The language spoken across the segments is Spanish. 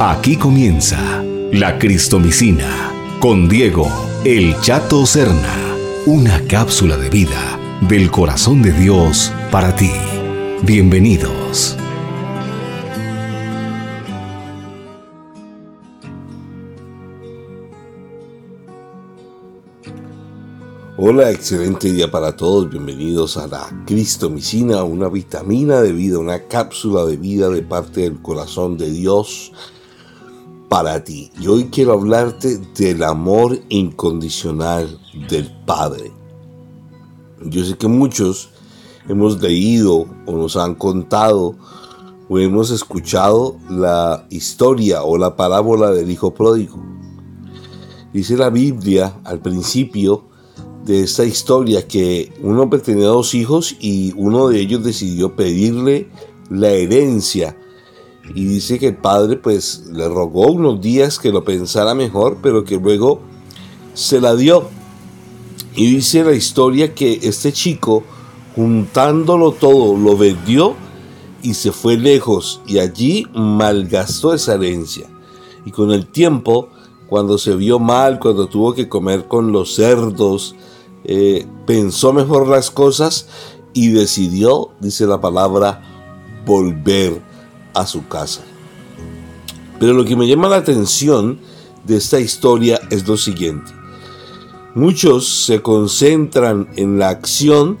Aquí comienza la Cristomicina con Diego El Chato Serna, una cápsula de vida del corazón de Dios para ti. Bienvenidos. Hola, excelente día para todos. Bienvenidos a la Cristomicina, una vitamina de vida, una cápsula de vida de parte del corazón de Dios para ti. Y hoy quiero hablarte del amor incondicional del Padre. Yo sé que muchos hemos leído o nos han contado o hemos escuchado la historia o la parábola del Hijo Pródigo. Dice la Biblia al principio de esta historia que un hombre tenía dos hijos y uno de ellos decidió pedirle la herencia. Y dice que el padre pues le rogó unos días que lo pensara mejor pero que luego se la dio. Y dice la historia que este chico juntándolo todo lo vendió y se fue lejos y allí malgastó esa herencia. Y con el tiempo cuando se vio mal, cuando tuvo que comer con los cerdos, eh, pensó mejor las cosas y decidió, dice la palabra, volver a su casa. Pero lo que me llama la atención de esta historia es lo siguiente. Muchos se concentran en la acción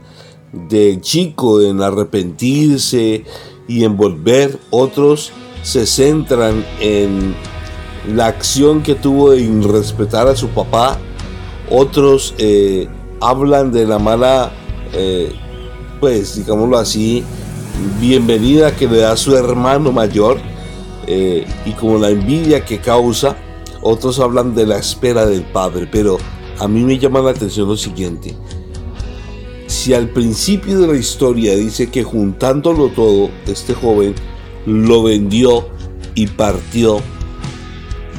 del chico, en arrepentirse y en volver. Otros se centran en la acción que tuvo de irrespetar a su papá. Otros eh, hablan de la mala, eh, pues digámoslo así, bienvenida que le da su hermano mayor eh, y como la envidia que causa, otros hablan de la espera del padre, pero a mí me llama la atención lo siguiente. Si al principio de la historia dice que juntándolo todo, este joven lo vendió y partió,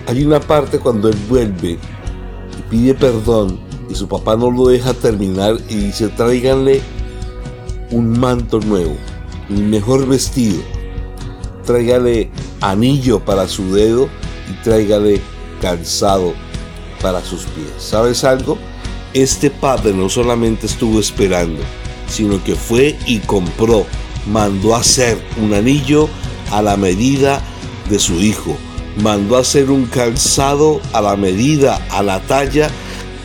hay una parte cuando él vuelve y pide perdón y su papá no lo deja terminar y dice tráiganle un manto nuevo, el mejor vestido, tráigale anillo para su dedo y tráigale calzado para sus pies. ¿Sabes algo? Este padre no solamente estuvo esperando, sino que fue y compró, mandó hacer un anillo a la medida de su hijo, mandó hacer un calzado a la medida, a la talla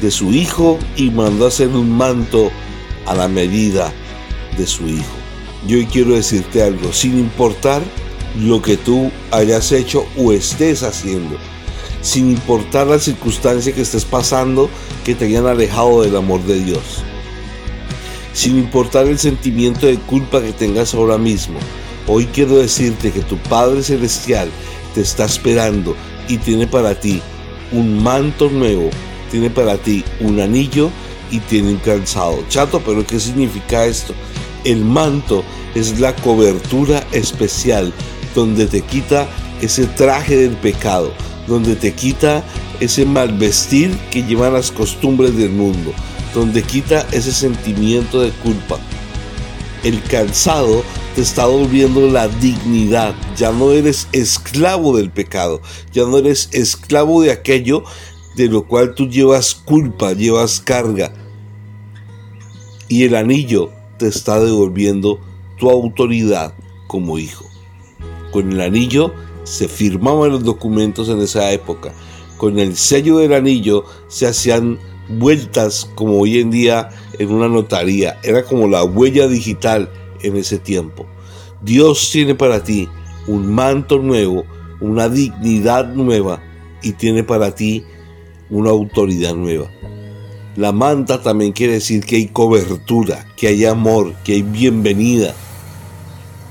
de su hijo y mandó a hacer un manto a la medida de su hijo. Yo quiero decirte algo, sin importar lo que tú hayas hecho o estés haciendo, sin importar la circunstancia que estés pasando que te hayan alejado del amor de Dios, sin importar el sentimiento de culpa que tengas ahora mismo, hoy quiero decirte que tu Padre Celestial te está esperando y tiene para ti un manto nuevo tiene para ti un anillo y tiene un calzado. Chato, pero ¿qué significa esto? El manto es la cobertura especial donde te quita ese traje del pecado, donde te quita ese mal vestir que llevan las costumbres del mundo, donde quita ese sentimiento de culpa. El calzado te está volviendo la dignidad, ya no eres esclavo del pecado, ya no eres esclavo de aquello de lo cual tú llevas culpa, llevas carga. Y el anillo te está devolviendo tu autoridad como hijo. Con el anillo se firmaban los documentos en esa época. Con el sello del anillo se hacían vueltas como hoy en día en una notaría. Era como la huella digital en ese tiempo. Dios tiene para ti un manto nuevo, una dignidad nueva y tiene para ti una autoridad nueva. La manta también quiere decir que hay cobertura, que hay amor, que hay bienvenida.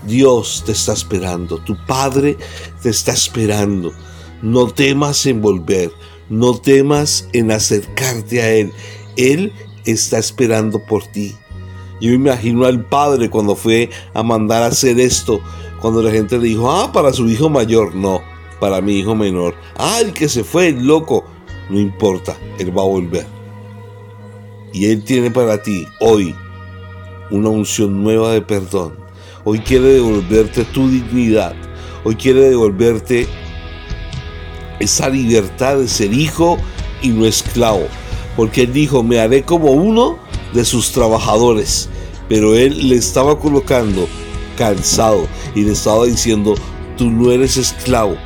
Dios te está esperando, tu Padre te está esperando. No temas en volver, no temas en acercarte a Él. Él está esperando por ti. Yo imagino al Padre cuando fue a mandar a hacer esto, cuando la gente le dijo, ah, para su hijo mayor, no, para mi hijo menor. Ah, el que se fue, el loco, no importa, Él va a volver. Y Él tiene para ti hoy una unción nueva de perdón. Hoy quiere devolverte tu dignidad. Hoy quiere devolverte esa libertad de ser hijo y no esclavo. Porque él dijo, me haré como uno de sus trabajadores. Pero él le estaba colocando cansado y le estaba diciendo, tú no eres esclavo,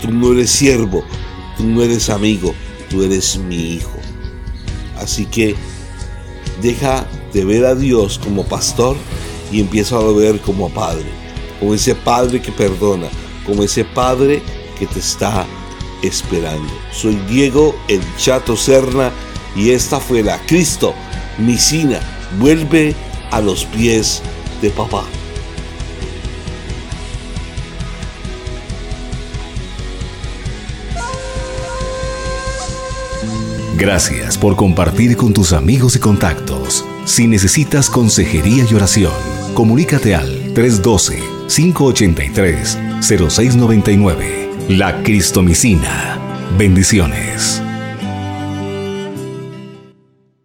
tú no eres siervo, tú no eres amigo, tú eres mi hijo. Así que deja de ver a Dios como pastor y empieza a ver como padre, como ese padre que perdona, como ese padre que te está esperando. Soy Diego el Chato Serna y esta fue la Cristo Misina. Vuelve a los pies de papá. Gracias por compartir con tus amigos y contactos. Si necesitas consejería y oración, comunícate al 312-583-0699. La Cristomicina. Bendiciones.